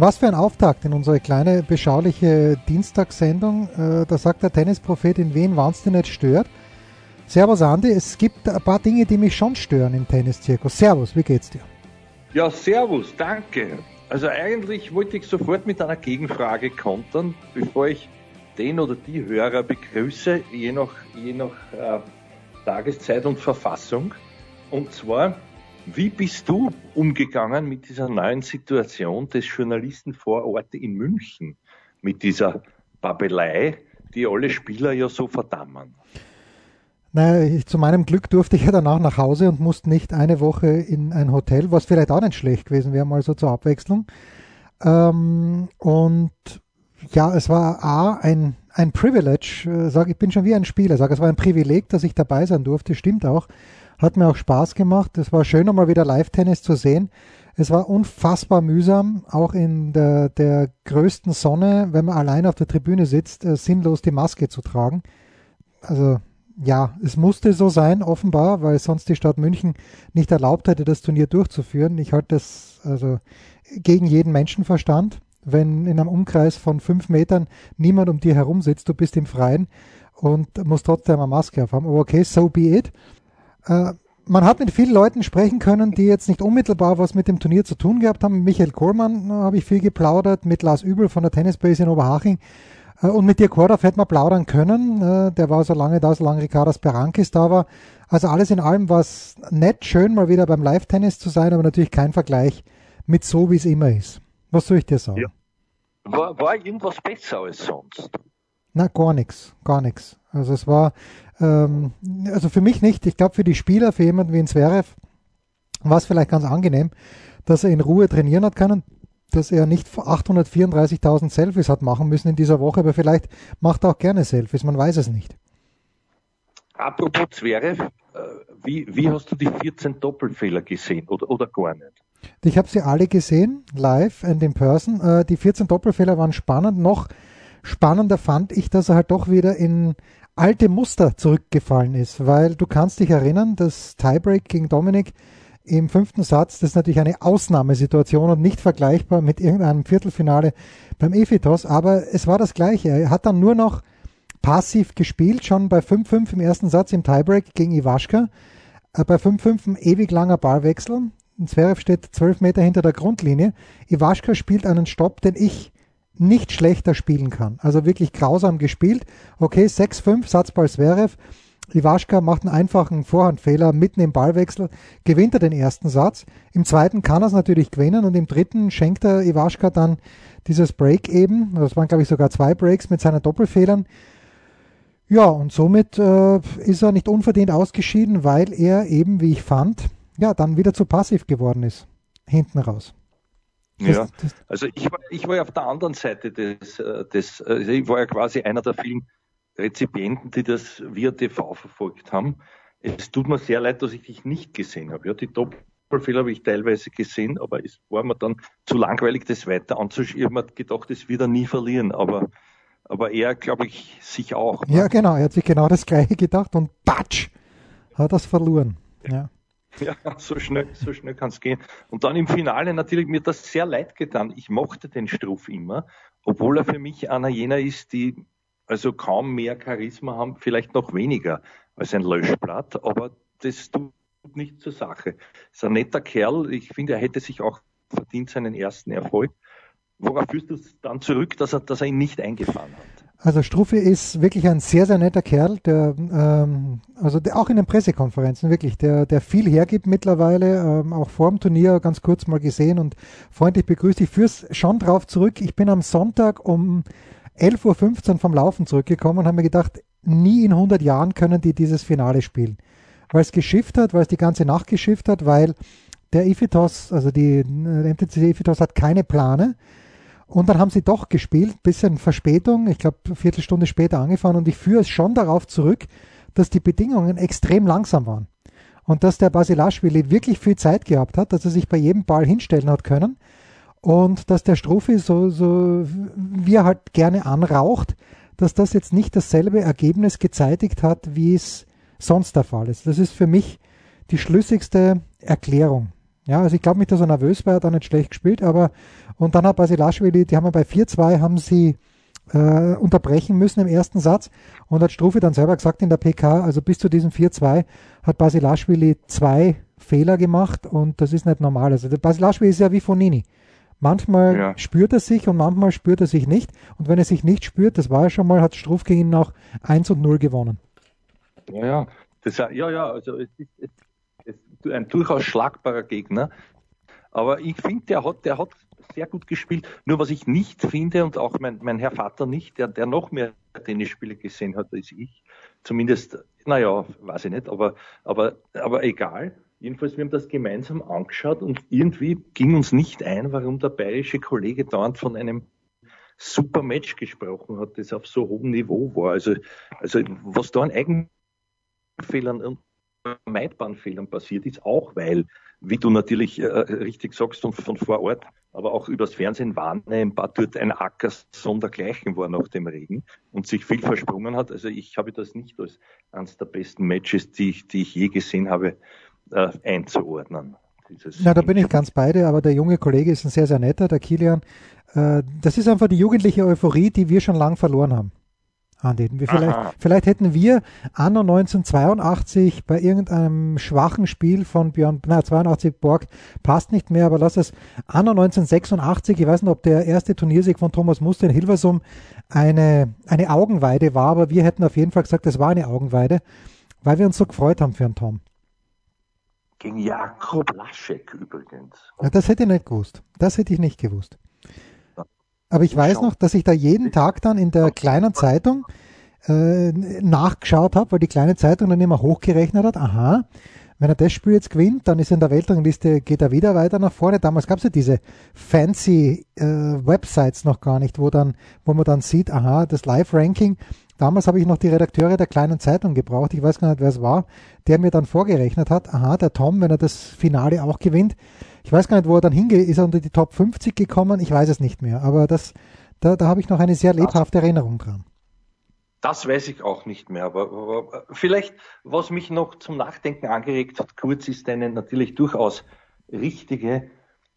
Was für ein Auftakt in unsere kleine, beschauliche Dienstagssendung. Äh, da sagt der Tennisprophet, in wen es nicht stört. Servus Andi, es gibt ein paar Dinge, die mich schon stören im Tenniszirkus. Servus, wie geht's dir? Ja, servus, danke. Also eigentlich wollte ich sofort mit einer Gegenfrage kontern, bevor ich den oder die Hörer begrüße, je nach, je nach äh, Tageszeit und Verfassung. Und zwar, wie bist du umgegangen mit dieser neuen Situation des Journalisten vor Ort in München? Mit dieser Babelei, die alle Spieler ja so verdammen? Naja, ich, zu meinem Glück durfte ich ja danach nach Hause und musste nicht eine Woche in ein Hotel, was vielleicht auch nicht schlecht gewesen wäre, mal so zur Abwechslung. Ähm, und ja, es war A, ein, ein Privilege, äh, sag, ich bin schon wie ein Spieler, sage, es war ein Privileg, dass ich dabei sein durfte, stimmt auch. Hat mir auch Spaß gemacht. Es war schön, mal wieder Live-Tennis zu sehen. Es war unfassbar mühsam, auch in der, der größten Sonne, wenn man allein auf der Tribüne sitzt, äh, sinnlos die Maske zu tragen. Also ja, es musste so sein, offenbar, weil sonst die Stadt München nicht erlaubt hätte, das Turnier durchzuführen. Ich halte das also gegen jeden Menschenverstand. Wenn in einem Umkreis von fünf Metern niemand um dir herum sitzt, du bist im Freien und musst trotzdem eine Maske aufhaben. Aber okay, so be it. Äh, man hat mit vielen Leuten sprechen können, die jetzt nicht unmittelbar was mit dem Turnier zu tun gehabt haben. Michael Kohlmann äh, habe ich viel geplaudert, mit Lars Übel von der Tennisbase in Oberhaching. Äh, und mit dir, Kordoff, hätte man plaudern können. Der war so lange da, solange Ricardas Berankis da war. Also alles in allem war es nett, schön, mal wieder beim Live-Tennis zu sein, aber natürlich kein Vergleich mit so, wie es immer ist. Was soll ich dir sagen? Ja. War, war irgendwas besser als sonst? Na, gar nichts, gar nichts. Also es war, ähm, also für mich nicht. Ich glaube für die Spieler, für jemanden wie ein Zverev, war es vielleicht ganz angenehm, dass er in Ruhe trainieren hat können, dass er nicht 834.000 Selfies hat machen müssen in dieser Woche, aber vielleicht macht er auch gerne Selfies, man weiß es nicht. Apropos Zverev, äh, wie, wie hast du die 14 Doppelfehler gesehen oder, oder gar nicht? Ich habe sie alle gesehen, live and in person. Äh, die 14 Doppelfehler waren spannend. Noch spannender fand ich, dass er halt doch wieder in alte Muster zurückgefallen ist, weil du kannst dich erinnern, das Tiebreak gegen Dominik im fünften Satz, das ist natürlich eine Ausnahmesituation und nicht vergleichbar mit irgendeinem Viertelfinale beim Efitos, aber es war das Gleiche. Er hat dann nur noch passiv gespielt, schon bei 5-5 im ersten Satz im Tiebreak gegen Iwaschka. Äh, bei 5-5 ein ewig langer Ballwechsel. Zverev steht zwölf Meter hinter der Grundlinie. Iwaschka spielt einen Stopp, den ich nicht schlechter spielen kann. Also wirklich grausam gespielt. Okay, 6-5, Satzball Zverev. Iwaschka macht einen einfachen Vorhandfehler mitten im Ballwechsel, gewinnt er den ersten Satz. Im zweiten kann er es natürlich gewinnen und im dritten schenkt er Iwaschka dann dieses Break eben. Das waren, glaube ich, sogar zwei Breaks mit seinen Doppelfehlern. Ja, und somit äh, ist er nicht unverdient ausgeschieden, weil er eben, wie ich fand, ja, dann wieder zu passiv geworden ist. Hinten raus. Ja, also ich war, ich war ja auf der anderen Seite des, äh, des also ich war ja quasi einer der vielen Rezipienten, die das via TV verfolgt haben. Es tut mir sehr leid, dass ich dich nicht gesehen habe. Ja, die Doppelfehler habe ich teilweise gesehen, aber es war mir dann zu langweilig, das weiter anzuschauen. Ich habe mir gedacht, das wird er nie verlieren, aber, aber er, glaube ich, sich auch. Ne? Ja, genau, er hat sich genau das Gleiche gedacht und patsch, hat das verloren. Ja. Ja, so schnell, so schnell kann es gehen. Und dann im Finale natürlich mir das sehr leid getan. Ich mochte den Struff immer, obwohl er für mich einer jener ist, die also kaum mehr Charisma haben, vielleicht noch weniger als ein Löschblatt, aber das tut nicht zur Sache. Ist ein netter Kerl. Ich finde, er hätte sich auch verdient seinen ersten Erfolg. Worauf führst du es dann zurück, dass er, dass er ihn nicht eingefahren hat? Also Struffi ist wirklich ein sehr, sehr netter Kerl, der, ähm, also der, auch in den Pressekonferenzen wirklich, der, der viel hergibt mittlerweile, ähm, auch vor dem Turnier ganz kurz mal gesehen und freundlich begrüßt. Ich führe es schon drauf zurück. Ich bin am Sonntag um 11.15 Uhr vom Laufen zurückgekommen und habe mir gedacht, nie in 100 Jahren können die dieses Finale spielen. Weil es geschifft hat, weil es die ganze Nacht geschifft hat, weil der Ifitos, also die äh, MTC Ifitos hat keine Plane. Und dann haben sie doch gespielt, bisschen Verspätung, ich glaube Viertelstunde später angefahren und ich führe es schon darauf zurück, dass die Bedingungen extrem langsam waren. Und dass der Basilashvili wirklich viel Zeit gehabt hat, dass er sich bei jedem Ball hinstellen hat können und dass der Strophi so, so wie er halt gerne anraucht, dass das jetzt nicht dasselbe Ergebnis gezeitigt hat, wie es sonst der Fall ist. Das ist für mich die schlüssigste Erklärung. Ja, also ich glaube nicht, dass er nervös war, hat auch nicht schlecht gespielt, aber und dann hat Basilashvili, die haben wir bei 4-2 haben sie äh, unterbrechen müssen im ersten Satz und hat Strufe dann selber gesagt in der PK, also bis zu diesem 4-2 hat Basilashvili zwei Fehler gemacht und das ist nicht normal. Also Basilashvili ist ja wie Fonini. Manchmal ja. spürt er sich und manchmal spürt er sich nicht. Und wenn er sich nicht spürt, das war er schon mal, hat Struff gegen ihn auch 1 und 0 gewonnen. Ja, ja. Das, ja, ja, also es ist, es ist ein durchaus schlagbarer Gegner. Aber ich finde, der hat, der hat sehr gut gespielt. Nur was ich nicht finde und auch mein, mein Herr Vater nicht, der, der noch mehr Tennisspiele gesehen hat als ich, zumindest, naja, weiß ich nicht, aber, aber, aber egal. Jedenfalls, wir haben das gemeinsam angeschaut und irgendwie ging uns nicht ein, warum der bayerische Kollege dauernd von einem super Match gesprochen hat, das auf so hohem Niveau war. Also, also was da an Eigenfehlern und Meidbahnfehlern passiert ist, auch weil, wie du natürlich äh, richtig sagst und von vor Ort, aber auch übers Fernsehen wahrnehmbar dort ein Acker sondergleichen war nach dem Regen und sich viel versprungen hat. Also ich habe das nicht als eines der besten Matches, die ich, die ich je gesehen habe, äh, einzuordnen. Ja, da bin ich ganz beide, aber der junge Kollege ist ein sehr, sehr netter, der Kilian. Äh, das ist einfach die jugendliche Euphorie, die wir schon lang verloren haben. Andi. Vielleicht, vielleicht hätten wir anno 1982 bei irgendeinem schwachen Spiel von Björn, na 82 Borg passt nicht mehr, aber lass es anno 1986, ich weiß nicht, ob der erste Turniersieg von Thomas Muster in Hilversum eine, eine Augenweide war, aber wir hätten auf jeden Fall gesagt, das war eine Augenweide, weil wir uns so gefreut haben für einen Tom. Gegen Jakob Laschek übrigens. Ja, das hätte ich nicht gewusst. Das hätte ich nicht gewusst. Aber ich weiß noch, dass ich da jeden Tag dann in der kleinen Zeitung äh, nachgeschaut habe, weil die kleine Zeitung dann immer hochgerechnet hat, aha, wenn er das Spiel jetzt gewinnt, dann ist er in der Weltrangliste, geht er wieder weiter nach vorne. Damals gab es ja diese fancy äh, Websites noch gar nicht, wo dann, wo man dann sieht, aha, das Live-Ranking Damals habe ich noch die Redakteure der kleinen Zeitung gebraucht, ich weiß gar nicht, wer es war, der mir dann vorgerechnet hat, aha, der Tom, wenn er das Finale auch gewinnt, ich weiß gar nicht, wo er dann hingeht, ist er unter die Top 50 gekommen, ich weiß es nicht mehr, aber das, da, da habe ich noch eine sehr lebhafte Erinnerung dran. Das weiß ich auch nicht mehr, aber, aber vielleicht, was mich noch zum Nachdenken angeregt hat, kurz ist eine natürlich durchaus richtige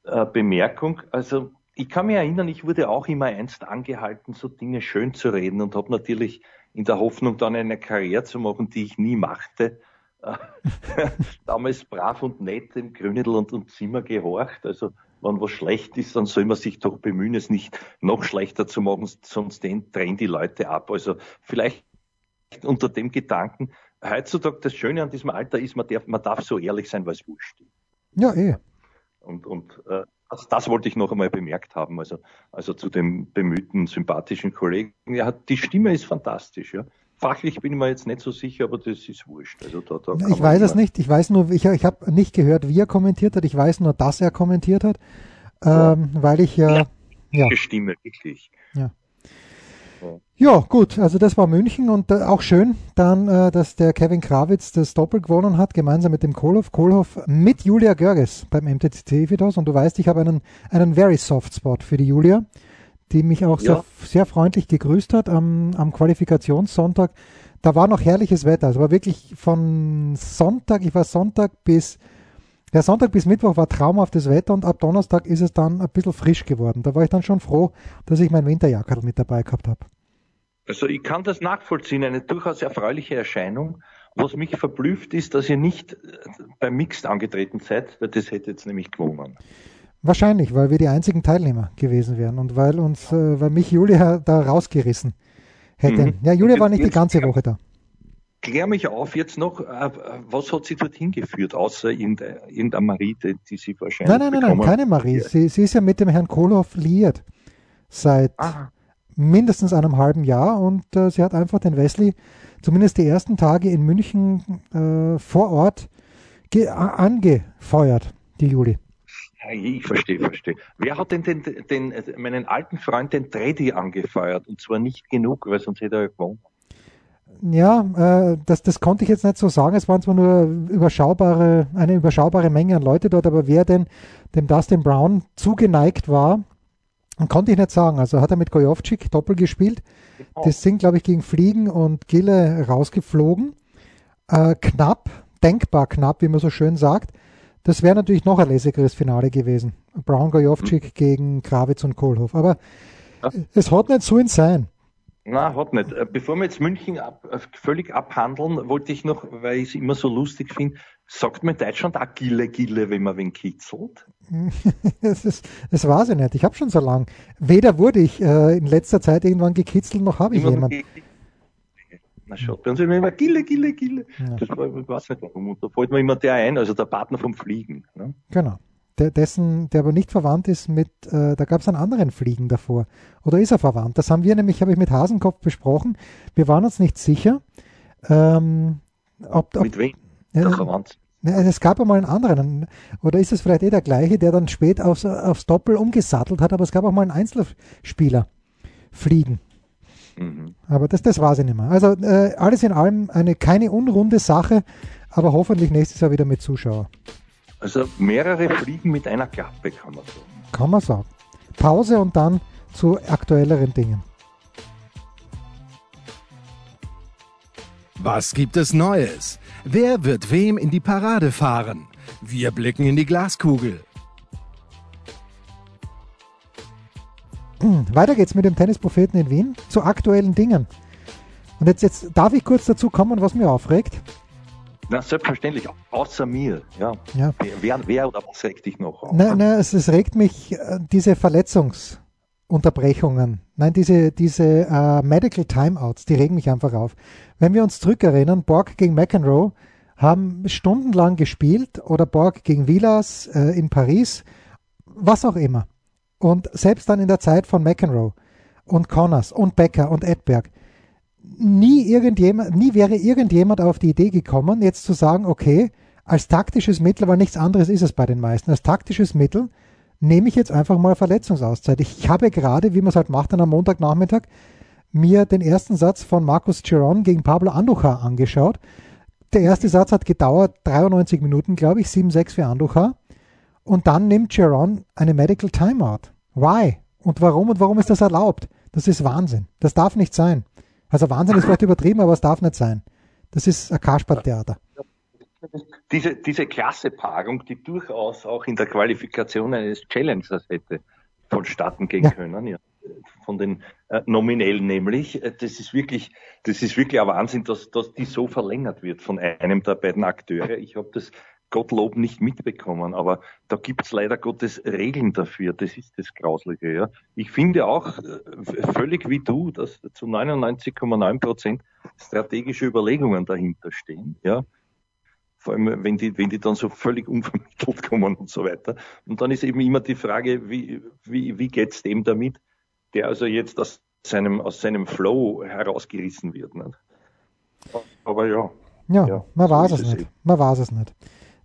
äh, Bemerkung. Also ich kann mich erinnern, ich wurde auch immer einst angehalten, so Dinge schön zu reden und habe natürlich in der Hoffnung, dann eine Karriere zu machen, die ich nie machte, äh, damals brav und nett im Grünedel und, und Zimmer gehorcht. Also wenn was schlecht ist, dann soll man sich doch bemühen, es nicht noch schlechter zu machen, sonst drehen die Leute ab. Also vielleicht unter dem Gedanken, heutzutage das Schöne an diesem Alter ist, man darf, man darf so ehrlich sein, was wurscht ist. Ja, eh. Und, und äh, also das wollte ich noch einmal bemerkt haben. Also, also zu dem bemühten, sympathischen Kollegen. Ja, die Stimme ist fantastisch, ja. Fachlich bin ich mir jetzt nicht so sicher, aber das ist wurscht. Also da, da ich weiß es nicht. Ich weiß nur, ich, ich habe nicht gehört, wie er kommentiert hat. Ich weiß nur, dass er kommentiert hat, ähm, weil ich ja, ja, ja. Stimme wirklich. Ja. Ja, gut, also das war München und äh, auch schön dann, äh, dass der Kevin Krawitz das Doppel gewonnen hat, gemeinsam mit dem Kohlhoff. Kohlhoff mit Julia Görges beim MTCC Vitos und du weißt, ich habe einen, einen very soft Spot für die Julia, die mich auch ja. sehr, sehr freundlich gegrüßt hat am, am Qualifikationssonntag. Da war noch herrliches Wetter, es war wirklich von Sonntag, ich war Sonntag bis der Sonntag bis Mittwoch war traumhaftes Wetter und ab Donnerstag ist es dann ein bisschen frisch geworden. Da war ich dann schon froh, dass ich mein Winterjackerl mit dabei gehabt habe. Also ich kann das nachvollziehen, eine durchaus erfreuliche Erscheinung. Was mich verblüfft ist, dass ihr nicht äh, beim Mixed angetreten seid, weil das hätte jetzt nämlich gewonnen. Wahrscheinlich, weil wir die einzigen Teilnehmer gewesen wären und weil uns, äh, weil mich Julia da rausgerissen hätte. Mhm. Ja, Julia war nicht die ganze Woche da. Klär mich auf jetzt noch, äh, was hat sie dorthin geführt, außer irgendeine Marie, die sie wahrscheinlich. Nein, nein, nein, nein keine Marie. Sie, sie, ist ja mit dem Herrn Kohlhoff liiert seit Aha mindestens einem halben Jahr und äh, sie hat einfach den Wesley zumindest die ersten Tage in München äh, vor Ort angefeuert. die Juli. Ich verstehe, verstehe. Wer hat denn den, den, meinen alten Freund, den Treddy, angefeuert? Und zwar nicht genug, weil sonst hätte er gewonnen. Ja, äh, das, das konnte ich jetzt nicht so sagen. Es waren zwar nur überschaubare, eine überschaubare Menge an Leute dort, aber wer denn dem Dustin Brown zugeneigt war, konnte ich nicht sagen. Also hat er mit Gojovcik doppelt gespielt. Genau. Das sind, glaube ich, gegen Fliegen und Gille rausgeflogen. Äh, knapp, denkbar knapp, wie man so schön sagt. Das wäre natürlich noch ein lässigeres Finale gewesen. Brown Gojovcik mhm. gegen Krawitz und Kohlhoff. Aber ja. es hat nicht so in sein. Na, hat nicht. Äh, bevor wir jetzt München ab, äh, völlig abhandeln, wollte ich noch, weil ich es immer so lustig finde, sagt man in Deutschland auch Gille, Gille, wenn man wen kitzelt? das, ist, weiß ich nicht. Ich habe schon so lange. Weder wurde ich äh, in letzter Zeit irgendwann gekitzelt, noch habe ich jemanden. Na schaut, bei uns immer Gille, Gille, Gille. Ja. Das war, ich weiß nicht warum. Und da fällt mir immer der ein, also der Partner vom Fliegen. Ne? Genau. Der, dessen, der aber nicht verwandt ist mit, äh, da gab es einen anderen Fliegen davor. Oder ist er verwandt? Das haben wir nämlich, habe ich mit Hasenkopf besprochen. Wir waren uns nicht sicher. Ähm, ob, ob, mit wem? Ja, verwandt? Es gab einmal einen anderen, oder ist es vielleicht eh der gleiche, der dann spät aufs, aufs Doppel umgesattelt hat, aber es gab auch mal einen Einzelspieler fliegen. Mhm. Aber das, das war sie nicht mehr. Also äh, alles in allem eine keine unrunde Sache, aber hoffentlich nächstes Jahr wieder mit Zuschauern. Also mehrere Fliegen mit einer Klappe, kann man sagen. Kann man sagen. Pause und dann zu aktuelleren Dingen. Was gibt es Neues? Wer wird wem in die Parade fahren? Wir blicken in die Glaskugel. Hm, weiter geht's mit dem Tennispropheten in Wien zu aktuellen Dingen. Und jetzt, jetzt darf ich kurz dazu kommen, was mir aufregt. Na, selbstverständlich, außer mir. Ja. ja. Wer, wer oder was regt dich noch auf? Nein, nein, es, es regt mich äh, diese Verletzungsunterbrechungen. Nein, diese, diese äh, Medical Timeouts, die regen mich einfach auf. Wenn wir uns zurückerinnern, Borg gegen McEnroe haben stundenlang gespielt oder Borg gegen Villas äh, in Paris, was auch immer. Und selbst dann in der Zeit von McEnroe und Connors und Becker und Edberg, nie irgendjemand, nie wäre irgendjemand auf die Idee gekommen, jetzt zu sagen, okay, als taktisches Mittel, weil nichts anderes ist es bei den meisten, als taktisches Mittel nehme ich jetzt einfach mal Verletzungsauszeit. Ich habe gerade, wie man es halt macht, dann am Montagnachmittag, mir den ersten Satz von Markus Giron gegen Pablo Andujar angeschaut. Der erste Satz hat gedauert 93 Minuten, glaube ich, 7-6 für Andujar. Und dann nimmt Giron eine Medical Timeout. Why? Und warum und warum ist das erlaubt? Das ist Wahnsinn. Das darf nicht sein. Also Wahnsinn ist vielleicht übertrieben, aber es darf nicht sein. Das ist ein Kaspertheater. Diese, diese Klassepaarung, die durchaus auch in der Qualifikation eines Challengers hätte vonstatten gehen ja. können, ja. von den äh, Nominellen nämlich, äh, das ist wirklich, das ist wirklich ein Wahnsinn, dass, dass die so verlängert wird von einem der beiden Akteure. Ich habe das Gottlob nicht mitbekommen. Aber da gibt es leider Gottes Regeln dafür. Das ist das Grausliche. Ja. Ich finde auch äh, völlig wie du, dass zu 99,9 Prozent strategische Überlegungen dahinter stehen. Ja. Vor allem, wenn die, wenn die dann so völlig unvermittelt kommen und so weiter. Und dann ist eben immer die Frage, wie, wie, wie geht's dem damit, der also jetzt aus seinem, aus seinem Flow herausgerissen wird. Nicht? Aber ja. Ja, ja man so weiß es nicht. Eben. Man weiß es nicht.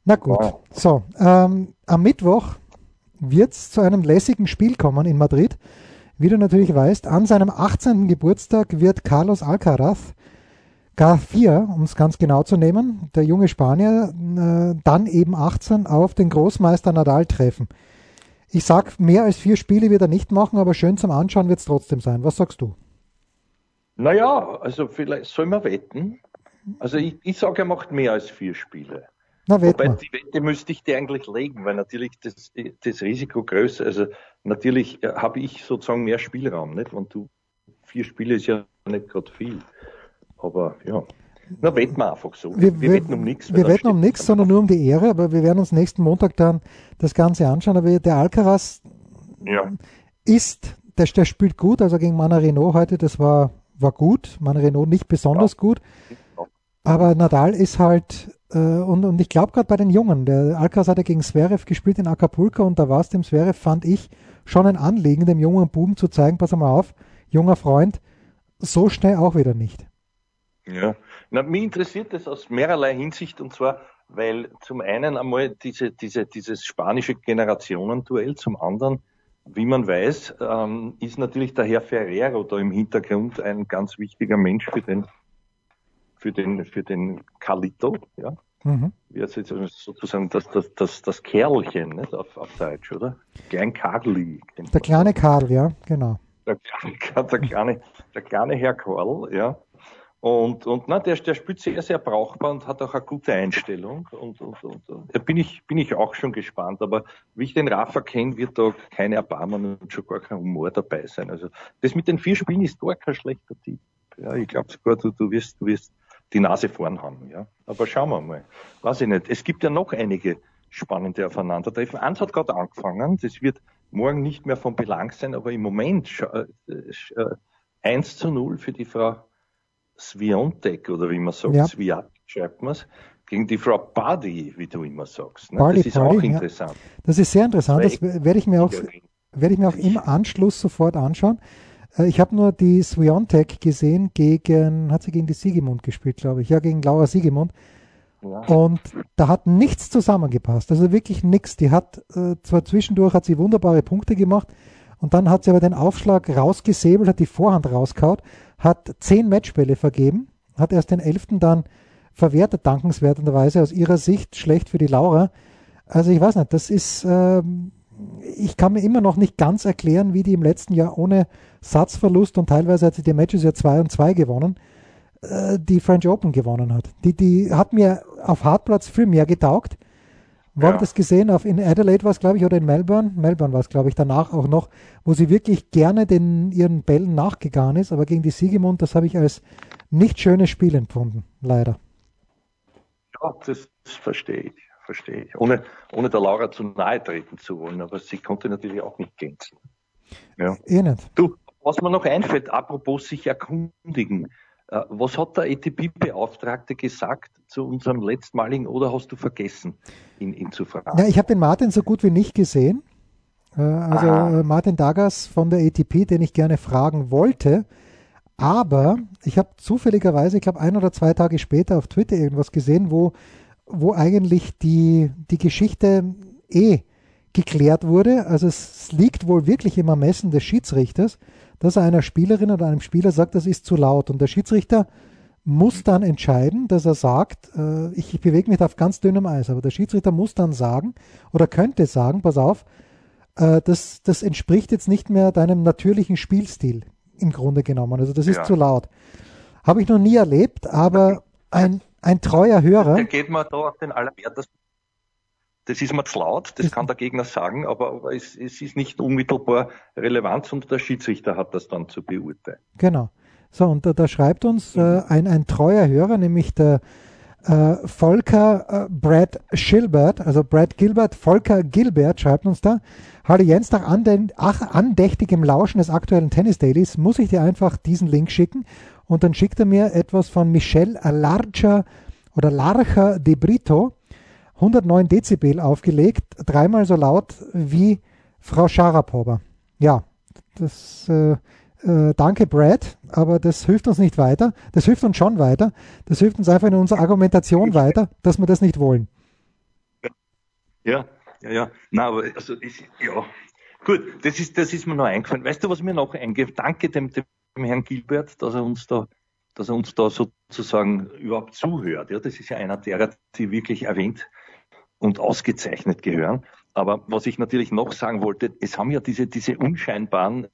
Na gut, wow. so, ähm, am Mittwoch wird es zu einem lässigen Spiel kommen in Madrid. Wie du natürlich weißt, an seinem 18. Geburtstag wird Carlos Alcaraz, Garcia, um es ganz genau zu nehmen, der junge Spanier, äh, dann eben 18 auf den Großmeister Nadal treffen. Ich sag, mehr als vier Spiele wird er nicht machen, aber schön zum Anschauen wird es trotzdem sein. Was sagst du? Naja, also vielleicht soll man wetten. Also ich, ich sage, er macht mehr als vier Spiele. Na, Wobei die Wette müsste ich dir eigentlich legen, weil natürlich das, das Risiko größer, also natürlich äh, habe ich sozusagen mehr Spielraum, nicht? Wenn du vier Spiele ist ja nicht gerade viel. Aber ja. Na, wetten wir einfach so. Wir, wir wetten um nichts. Wir wetten um nichts, sondern nur um die Ehre, aber wir werden uns nächsten Montag dann das Ganze anschauen. Aber der Alcaraz ja. ist, der, der spielt gut, also gegen Mana Renault heute, das war, war gut. Mana Renault nicht besonders ja. gut. Aber Nadal ist halt äh, und, und ich glaube gerade bei den Jungen, der Alcaz hat ja gegen Zverev gespielt in Acapulco und da war es dem Zverev, fand ich, schon ein Anliegen, dem jungen Buben zu zeigen, pass mal auf, junger Freund, so schnell auch wieder nicht. Ja, Na, mich interessiert das aus mehrerlei Hinsicht und zwar, weil zum einen einmal diese, diese, dieses spanische Generationenduell, zum anderen, wie man weiß, ähm, ist natürlich der Herr Ferrero da im Hintergrund ein ganz wichtiger Mensch für den, für den, für den Carlito, ja. Mhm. Wie jetzt sozusagen das, das, das, das Kerlchen nicht? Auf, auf Deutsch, oder? Klein Karli. Der kleine Karl, ja, genau. Der der kleine, der kleine Herr Karl, ja. Und, und na, der, der spielt sehr, sehr brauchbar und hat auch eine gute Einstellung. Und, und, und, und da bin ich, bin ich auch schon gespannt. Aber wie ich den Rafa kenne, wird da keine Erbarmen und schon gar kein Humor dabei sein. Also das mit den vier Spielen ist gar kein schlechter Tipp. Ja, ich glaube sogar, du, du wirst, du wirst die Nase vorn haben. Ja. Aber schauen wir mal. Weiß ich nicht. Es gibt ja noch einige spannende Aufeinandertreffen. Eins hat gerade angefangen. Das wird morgen nicht mehr von Belang sein, aber im Moment äh, äh, 1 zu 0 für die Frau Sviontek oder wie man sagt, ja. Sviat schreibt man es, gegen die Frau Buddy, wie du immer sagst. Ne? Barley, das ist Barley, auch interessant. Ja. Das ist sehr interessant, das werde ich mir auch, werde ich mir auch im Anschluss sofort anschauen. Äh, ich habe nur die Sviontek gesehen gegen, hat sie gegen die Siegemund gespielt, glaube ich. Ja, gegen Laura Siegemund. Ja. Und da hat nichts zusammengepasst. Also wirklich nichts. Die hat äh, zwar zwischendurch hat sie wunderbare Punkte gemacht und dann hat sie aber den Aufschlag rausgesäbelt, hat die Vorhand rauskaut, hat zehn Matchbälle vergeben, hat erst den elften dann verwertet, dankenswerterweise aus ihrer Sicht schlecht für die Laura. Also ich weiß nicht, das ist, äh, ich kann mir immer noch nicht ganz erklären, wie die im letzten Jahr ohne Satzverlust und teilweise hat sie die Matches ja 2 und 2 gewonnen, äh, die French Open gewonnen hat. Die, die hat mir auf Hartplatz viel mehr getaugt. Wo ja. habe das gesehen? Auf, in Adelaide war es, glaube ich, oder in Melbourne. Melbourne war es, glaube ich, danach auch noch, wo sie wirklich gerne den, ihren Bällen nachgegangen ist. Aber gegen die Siegemund, das habe ich als nicht schönes Spiel empfunden, leider. Ja, das verstehe ich, verstehe ich. Ohne, ohne der Laura zu nahe treten zu wollen, aber sie konnte natürlich auch nicht glänzen. Ja. Eh nicht. Du, was mir noch einfällt, apropos sich erkundigen. Äh, was hat der ETP-Beauftragte gesagt zu unserem letztmaligen oder hast du vergessen, ihn, ihn zu fragen? Ja, ich habe den Martin so gut wie nicht gesehen. Äh, also Aha. Äh, Martin Dagas von der ETP, den ich gerne fragen wollte. Aber ich habe zufälligerweise, ich glaube ein oder zwei Tage später auf Twitter irgendwas gesehen, wo, wo eigentlich die, die Geschichte eh geklärt wurde. Also es liegt wohl wirklich im Ermessen des Schiedsrichters, dass er einer Spielerin oder einem Spieler sagt, das ist zu laut. Und der Schiedsrichter muss dann entscheiden, dass er sagt, äh, ich, ich bewege mich auf ganz dünnem Eis, aber der Schiedsrichter muss dann sagen oder könnte sagen, pass auf, äh, das, das entspricht jetzt nicht mehr deinem natürlichen Spielstil im Grunde genommen. Also das ist ja. zu laut. Habe ich noch nie erlebt, aber ein, ein treuer Hörer. Der geht mal da auf den allerwertesten das ist mir zu laut, das kann der Gegner sagen, aber, es, es, ist nicht unmittelbar relevant und der Schiedsrichter hat das dann zu beurteilen. Genau. So, und da, da schreibt uns äh, ein, ein treuer Hörer, nämlich der äh, Volker äh, Brad Gilbert, also Brad Gilbert, Volker Gilbert schreibt uns da, Hallo Jens, nach andächtigem Lauschen des aktuellen Tennis Dailies muss ich dir einfach diesen Link schicken und dann schickt er mir etwas von Michel Larcher oder Larcher de Brito, 109 Dezibel aufgelegt, dreimal so laut wie Frau Sharapova. Ja, das äh, äh, danke Brad, aber das hilft uns nicht weiter. Das hilft uns schon weiter. Das hilft uns einfach in unserer Argumentation weiter, dass wir das nicht wollen. Ja, ja, ja. Na, aber also ich, ja. Gut, das ist, das ist mir noch eingefallen. Weißt du, was mir noch eingefallen Danke dem, dem Herrn Gilbert, dass er uns da dass er uns da sozusagen überhaupt zuhört. Ja, das ist ja einer derer, die wirklich erwähnt und ausgezeichnet gehören. Aber was ich natürlich noch sagen wollte, es haben ja diese, diese unscheinbaren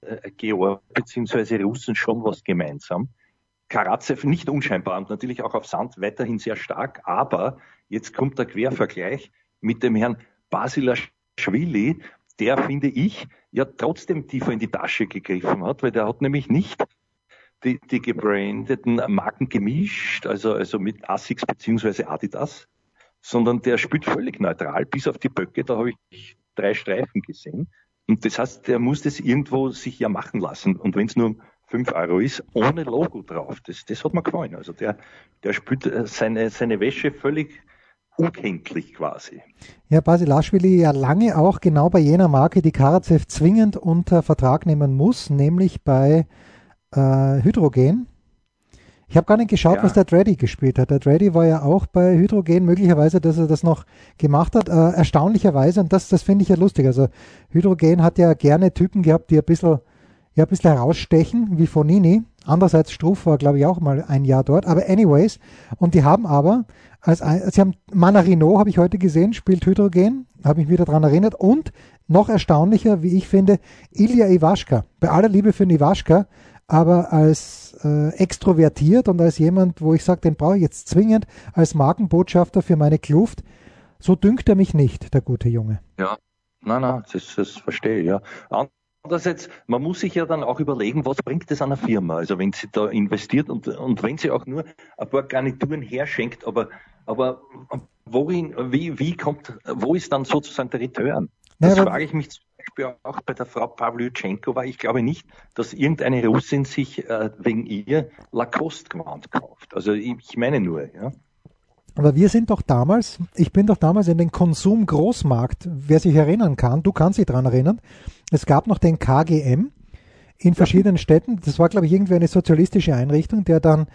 äh, Georgen bzw. Russen schon was gemeinsam. Karatsev nicht unscheinbar und natürlich auch auf Sand weiterhin sehr stark, aber jetzt kommt der Quervergleich mit dem Herrn Basilashvili, der, finde ich, ja trotzdem tiefer in die Tasche gegriffen hat, weil der hat nämlich nicht die, die gebrandeten Marken gemischt, also, also mit Asics beziehungsweise Adidas, sondern der spielt völlig neutral, bis auf die Böcke, da habe ich drei Streifen gesehen. Und das heißt, der muss das irgendwo sich ja machen lassen. Und wenn es nur fünf Euro ist, ohne Logo drauf, das, das hat mir gefallen. Also der, der spielt äh, seine, seine Wäsche völlig unkenntlich quasi. Ja, Basilashvili ja lange auch genau bei jener Marke, die Karatsev zwingend unter Vertrag nehmen muss, nämlich bei äh, Hydrogen. Ich habe gar nicht geschaut, ja. was der Dreddy gespielt hat. Der Dreddy war ja auch bei Hydrogen, möglicherweise, dass er das noch gemacht hat. Äh, erstaunlicherweise, und das, das finde ich ja lustig. Also Hydrogen hat ja gerne Typen gehabt, die ein bisschen, ja, ein bisschen herausstechen, wie Fonini. Andererseits Struff war, glaube ich, auch mal ein Jahr dort. Aber anyways, und die haben aber, als sie haben Manarino, habe ich heute gesehen, spielt Hydrogen, habe mich wieder daran erinnert. Und noch erstaunlicher, wie ich finde, Ilya Iwaschka. Bei aller Liebe für Iwaschka, aber als äh, extrovertiert und als jemand, wo ich sage, den brauche ich jetzt zwingend als Markenbotschafter für meine Kluft, so dünkt er mich nicht, der gute Junge. Ja, nein, nein, das, das verstehe ich, ja. Andererseits, man muss sich ja dann auch überlegen, was bringt es einer Firma? Also wenn sie da investiert und, und wenn sie auch nur ein paar Garnituren herschenkt, aber, aber worin, wie, wie kommt, wo ist dann sozusagen der Return? Das ja, frage ich mich zum Beispiel auch bei der Frau Pavlyuchenko, weil ich glaube nicht, dass irgendeine Russin sich äh, wegen ihr Lacoste-Gewand kauft. Also ich, ich meine nur, ja. Aber wir sind doch damals, ich bin doch damals in den Konsum-Großmarkt, wer sich erinnern kann, du kannst dich daran erinnern, es gab noch den KGM in verschiedenen Städten, das war glaube ich irgendwie eine sozialistische Einrichtung, der dann,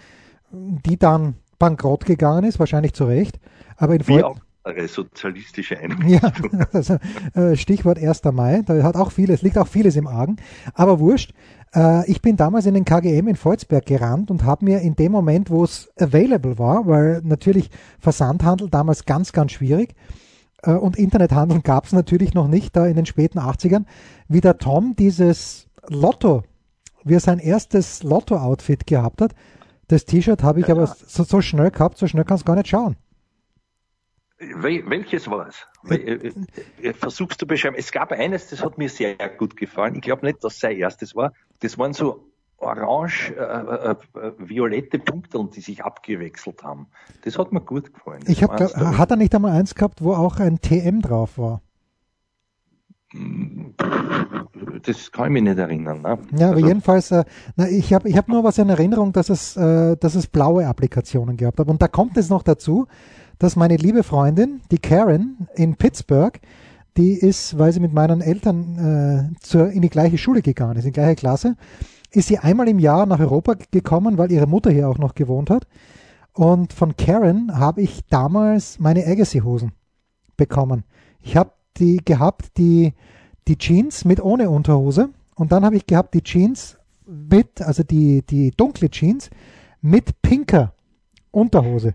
die dann bankrott gegangen ist, wahrscheinlich zu Recht, aber in auch sozialistische Einrichtung. Ja, also, Stichwort 1. Mai, da hat auch vieles, liegt auch vieles im Argen. Aber wurscht. Äh, ich bin damals in den KGM in Volzberg gerannt und habe mir in dem Moment, wo es available war, weil natürlich Versandhandel damals ganz, ganz schwierig äh, und Internethandel gab es natürlich noch nicht, da in den späten 80ern, wie der Tom dieses Lotto, wie er sein erstes Lotto-Outfit gehabt hat. Das T-Shirt habe ich ja. aber so, so schnell gehabt, so schnell kannst du gar nicht schauen. Welches war es? Äh, äh, äh, versuchst du beschreiben? Es gab eines, das hat mir sehr gut gefallen. Ich glaube nicht, dass es sein erstes war. Das waren so orange, äh, äh, violette Punkte, die sich abgewechselt haben. Das hat mir gut gefallen. Ich hab, glaub, hat er nicht einmal eins gehabt, wo auch ein TM drauf war? Das kann ich mich nicht erinnern. Ne? Ja, aber also, jedenfalls, äh, na, ich habe ich hab nur was in Erinnerung, dass es, dass es blaue Applikationen gehabt hat. Und da kommt es noch dazu, dass meine liebe Freundin, die Karen in Pittsburgh, die ist, weil sie mit meinen Eltern äh, zur, in die gleiche Schule gegangen ist, in die gleiche Klasse, ist sie einmal im Jahr nach Europa gekommen, weil ihre Mutter hier auch noch gewohnt hat. Und von Karen habe ich damals meine Agassi-Hosen bekommen. Ich habe die gehabt, die, die Jeans mit ohne Unterhose. Und dann habe ich gehabt die Jeans mit, also die, die dunkle Jeans mit pinker Unterhose.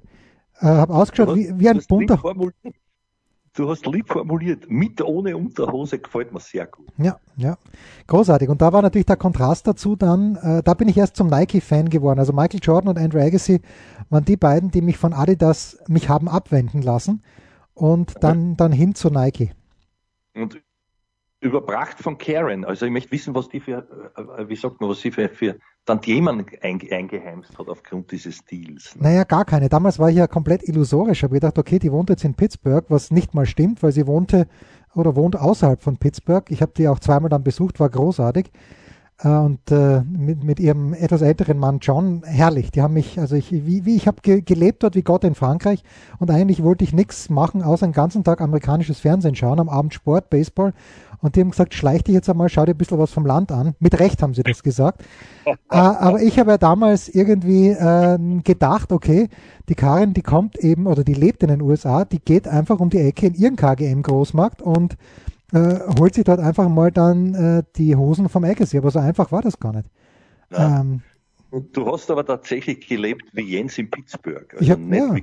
Äh, habe ausgeschaut hast, wie, wie ein bunter. Du hast lieb formuliert, mit ohne Unterhose gefällt mir sehr gut. Ja, ja, großartig. Und da war natürlich der Kontrast dazu dann, äh, da bin ich erst zum Nike-Fan geworden. Also Michael Jordan und Andrew Agassi waren die beiden, die mich von Adidas mich haben abwenden lassen und dann, dann hin zu Nike. Und überbracht von Karen. Also ich möchte wissen, was die für, äh, wie sagt man, was sie für, für Tantiemen eingeheimst hat aufgrund dieses Stils. Naja, gar keine. Damals war ich ja komplett illusorisch. Ich gedacht, okay, die wohnt jetzt in Pittsburgh, was nicht mal stimmt, weil sie wohnte oder wohnt außerhalb von Pittsburgh. Ich habe die auch zweimal dann besucht, war großartig. Äh, und äh, mit, mit ihrem etwas älteren Mann John, herrlich. Die haben mich, also ich, wie, wie ich habe ge gelebt dort wie Gott in Frankreich und eigentlich wollte ich nichts machen, außer den ganzen Tag amerikanisches Fernsehen schauen, am Abend Sport, Baseball. Und die haben gesagt, schleich dich jetzt einmal, schau dir ein bisschen was vom Land an. Mit Recht haben sie das gesagt. äh, aber ich habe ja damals irgendwie äh, gedacht, okay, die Karin, die kommt eben, oder die lebt in den USA, die geht einfach um die Ecke in ihren KGM-Großmarkt und äh, holt sich dort einfach mal dann äh, die Hosen vom Agassi. Aber so einfach war das gar nicht. Ja. Ähm, du hast aber tatsächlich gelebt wie Jens in Pittsburgh. Also, hab, ja.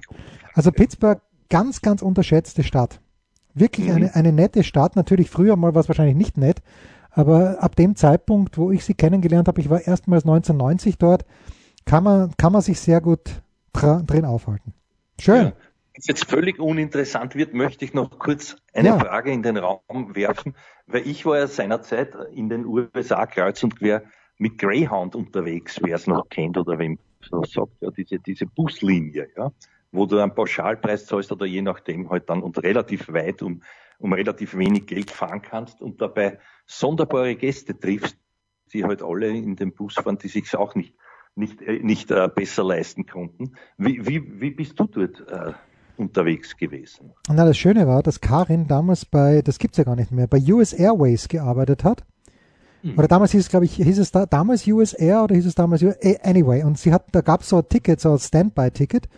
also Pittsburgh, ganz, ganz unterschätzte Stadt. Wirklich mhm. eine, eine nette Stadt. Natürlich früher mal war es wahrscheinlich nicht nett, aber ab dem Zeitpunkt, wo ich sie kennengelernt habe, ich war erstmals 1990 dort, kann man, kann man sich sehr gut drin aufhalten. Schön. Ja es jetzt völlig uninteressant wird, möchte ich noch kurz eine ja. Frage in den Raum werfen, weil ich war ja seinerzeit in den USA kreuz und quer mit Greyhound unterwegs, wer es noch kennt oder wem so sagt, ja, diese, diese Buslinie, ja, wo du einen Pauschalpreis zahlst oder je nachdem halt dann und relativ weit um, um relativ wenig Geld fahren kannst und dabei sonderbare Gäste triffst, die halt alle in dem Bus fahren, die sich auch nicht nicht, äh, nicht äh, besser leisten konnten. Wie, wie, wie bist du dort äh, unterwegs gewesen. Na, das Schöne war, dass Karin damals bei, das gibt es ja gar nicht mehr, bei US Airways gearbeitet hat. Mhm. Oder damals hieß es, glaube ich, hieß es da, damals US Air oder hieß es damals? Anyway, und sie hat, da gab es so ein Ticket, so ein Standby-Ticket.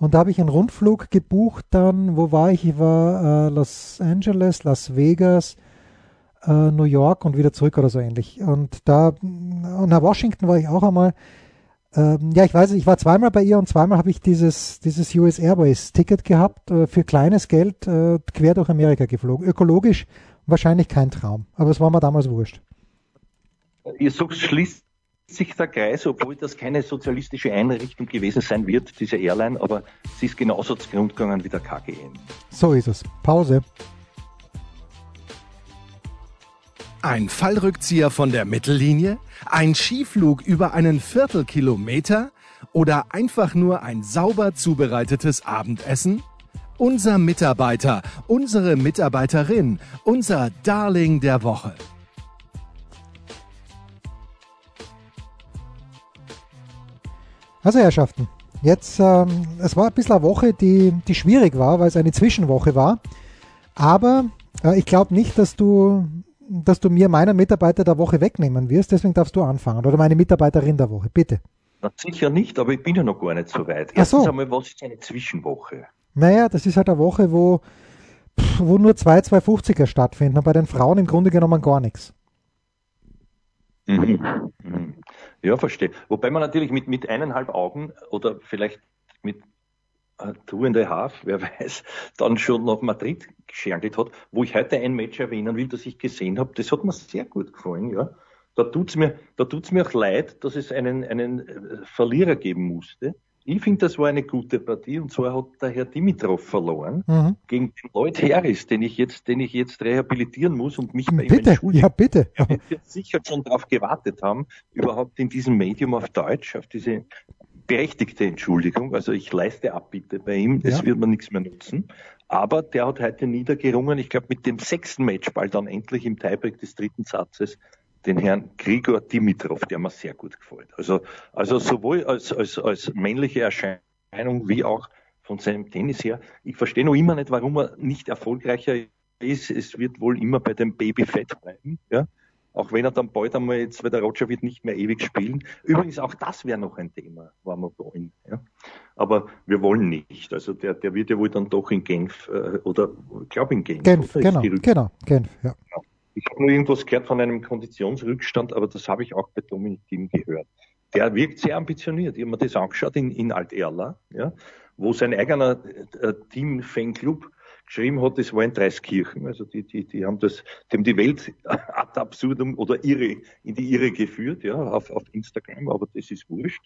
Und da habe ich einen Rundflug gebucht dann, wo war ich? Ich war äh, Los Angeles, Las Vegas, äh, New York und wieder zurück oder so ähnlich. Und da, und nach Washington war ich auch einmal. Ähm, ja, ich weiß, ich war zweimal bei ihr und zweimal habe ich dieses, dieses US Airways Ticket gehabt, äh, für kleines Geld äh, quer durch Amerika geflogen. Ökologisch wahrscheinlich kein Traum, aber es war mir damals wurscht. Ihr sucht schließt sich der Kreis, obwohl das keine sozialistische Einrichtung gewesen sein wird, diese Airline, aber sie ist genauso zu Grund gegangen wie der KGN. So ist es. Pause. Ein Fallrückzieher von der Mittellinie? Ein Skiflug über einen Viertelkilometer? Oder einfach nur ein sauber zubereitetes Abendessen? Unser Mitarbeiter, unsere Mitarbeiterin, unser Darling der Woche. Also Herrschaften, jetzt, ähm, es war ein bisschen eine Woche, die, die schwierig war, weil es eine Zwischenwoche war. Aber äh, ich glaube nicht, dass du, dass du mir meinen Mitarbeiter der Woche wegnehmen wirst. Deswegen darfst du anfangen. Oder meine Mitarbeiterin der Woche, bitte. Na, sicher nicht, aber ich bin ja noch gar nicht so weit. Erstens so. einmal, was ist eine Zwischenwoche? Naja, das ist halt eine Woche, wo, wo nur zwei 250er stattfinden und bei den Frauen im Grunde genommen gar nichts. Mhm. Ja, verstehe. Wobei man natürlich mit, mit eineinhalb Augen oder vielleicht mit two and a half, wer weiß, dann schon nach Madrid geschärgelt hat, wo ich heute ein Match erwähnen will, das ich gesehen habe. Das hat mir sehr gut gefallen, ja. Da tut's mir, da tut's mir auch leid, dass es einen, einen äh, Verlierer geben musste. Ich finde, das war eine gute Partie und zwar hat der Herr Dimitrov verloren mhm. gegen den Lloyd Harris, den ich jetzt, den ich jetzt rehabilitieren muss und mich bei bitte, ihm entschuldigen. Ja, bitte. Er wird sicher schon darauf gewartet haben, überhaupt in diesem Medium auf Deutsch, auf diese berechtigte Entschuldigung. Also ich leiste Abbitte bei ihm, das ja. wird man nichts mehr nutzen. Aber der hat heute niedergerungen, ich glaube mit dem sechsten Matchball dann endlich im Tiebreak des dritten Satzes den Herrn Grigor Dimitrov, der mir sehr gut gefällt. Also, also sowohl als, als, als männliche Erscheinung wie auch von seinem Tennis her. Ich verstehe noch immer nicht, warum er nicht erfolgreicher ist. Es wird wohl immer bei dem Babyfett bleiben, ja. Auch wenn er dann bald einmal jetzt, weil der Roger wird nicht mehr ewig spielen. Übrigens, auch das wäre noch ein Thema, wenn wir wollen. Ja. Aber wir wollen nicht. Also der, der wird ja wohl dann doch in Genf äh, oder ich glaube in Genf. Genf, genau, genau, Genf, ja. Ich habe nur irgendwas gehört von einem Konditionsrückstand, aber das habe ich auch bei Dominik Thiem gehört. Der wirkt sehr ambitioniert. Ich habe mir das angeschaut in, in Alt-Erla, ja, wo sein eigener äh, Team-Fanclub geschrieben hat, das war in Dreiskirchen. Also die, die, die haben das, die haben die Welt ad absurdum oder irre, in die Irre geführt, ja, auf, auf Instagram, aber das ist wurscht.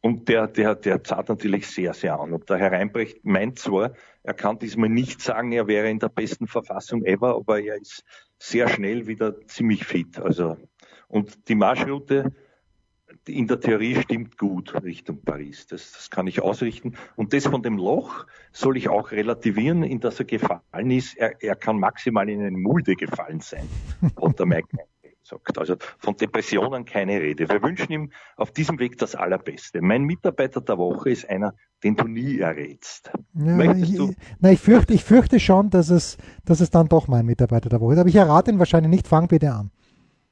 Und der, der, der zahlt natürlich sehr, sehr an. Und der Herr Reinbrecht meint zwar, er kann diesmal nicht sagen, er wäre in der besten Verfassung ever, aber er ist sehr schnell wieder ziemlich fit. Also, und die Marschroute in der Theorie stimmt gut Richtung Paris. Das, das kann ich ausrichten. Und das von dem Loch soll ich auch relativieren, in das er gefallen ist. Er, er kann maximal in eine Mulde gefallen sein, hat der Mike gesagt. Also von Depressionen keine Rede. Wir wünschen ihm auf diesem Weg das Allerbeste. Mein Mitarbeiter der Woche ist einer, den du nie errätst. Ja, ich, du? Na, ich fürchte, ich fürchte schon, dass es, dass es dann doch mein Mitarbeiter der Woche ist. Aber ich errate ihn wahrscheinlich nicht. Fang bitte an.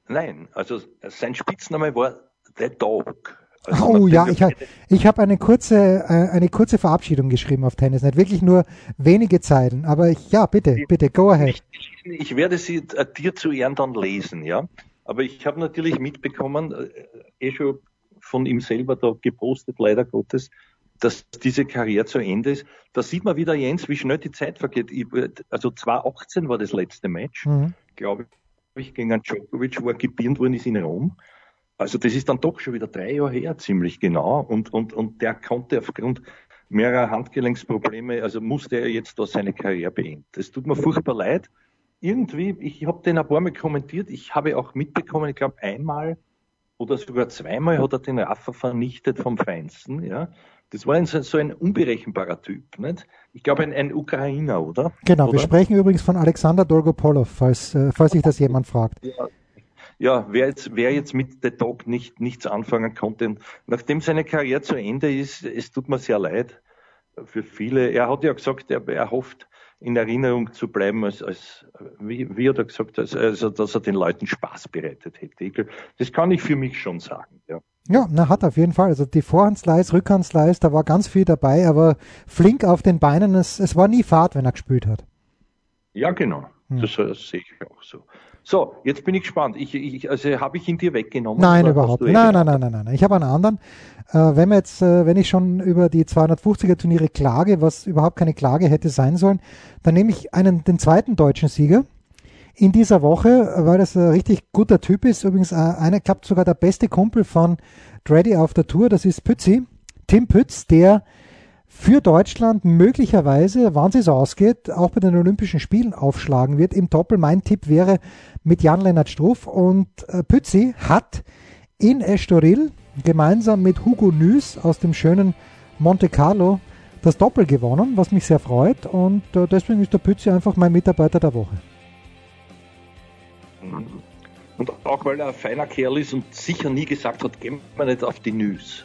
Nein, also sein Spitzname war The Dog. Also oh ja, ich, ich habe eine kurze, äh, eine kurze Verabschiedung geschrieben auf Tennisnet, wirklich nur wenige Zeilen. Aber ich, ja, bitte, bitte, go ahead. Ich, ich werde sie äh, dir zu Ehren dann lesen, ja. Aber ich habe natürlich mitbekommen, äh, eh schon von ihm selber da gepostet, leider Gottes, dass diese Karriere zu Ende ist. Da sieht man wieder, Jens, wie schnell die Zeit vergeht. Ich, also 2018 war das letzte Match, mhm. glaube ich, gegen einen Djokovic, wo er gebirnt worden ist in Rom. Also das ist dann doch schon wieder drei Jahre her, ziemlich genau. Und, und, und der konnte aufgrund mehrerer Handgelenksprobleme, also musste er jetzt da seine Karriere beenden. Das tut mir furchtbar leid. Irgendwie, ich habe den ein paar Mal kommentiert, ich habe auch mitbekommen, ich glaube einmal oder sogar zweimal hat er den Rafa vernichtet vom Feinsten, ja. Das war ein, so ein unberechenbarer Typ, nicht? Ich glaube ein, ein Ukrainer, oder? Genau, oder? wir sprechen übrigens von Alexander Dolgopolov, falls, äh, falls sich das jemand fragt. Ja, ja, wer jetzt, wer jetzt mit The Dog nicht, nichts anfangen konnte, nachdem seine Karriere zu Ende ist, es tut mir sehr leid, für viele, er hat ja gesagt, er, er hofft, in Erinnerung zu bleiben, als, als wie, wie hat er gesagt, als, also, dass er den Leuten Spaß bereitet hätte. Das kann ich für mich schon sagen, ja. Ja, na, hat auf jeden Fall. Also die Vorhandslice, Rückhandslice, da war ganz viel dabei, aber flink auf den Beinen. Es, es war nie Fahrt, wenn er gespielt hat. Ja, genau. Hm. Das, das sehe ich auch so. So, jetzt bin ich gespannt. Ich, ich, also habe ich ihn dir weggenommen? Nein, überhaupt nicht. Nein, nein, nein, nein, nein. Ich habe einen anderen. Äh, wenn wir jetzt, äh, wenn ich schon über die 250er Turniere klage, was überhaupt keine Klage hätte sein sollen, dann nehme ich einen, den zweiten deutschen Sieger in dieser Woche, weil das ein richtig guter Typ ist. Übrigens, äh, einer klappt sogar der beste Kumpel von Dreddy auf der Tour, das ist Pützi, Tim Pütz, der für Deutschland möglicherweise, wann es ausgeht, auch bei den Olympischen Spielen aufschlagen wird. Im Doppel mein Tipp wäre mit Jan-Lennart Struff und äh, Pützi hat in Estoril gemeinsam mit Hugo Nüs aus dem schönen Monte Carlo das Doppel gewonnen, was mich sehr freut und äh, deswegen ist der Pützi einfach mein Mitarbeiter der Woche. Und auch weil er ein feiner Kerl ist und sicher nie gesagt hat, gehen wir nicht auf die News.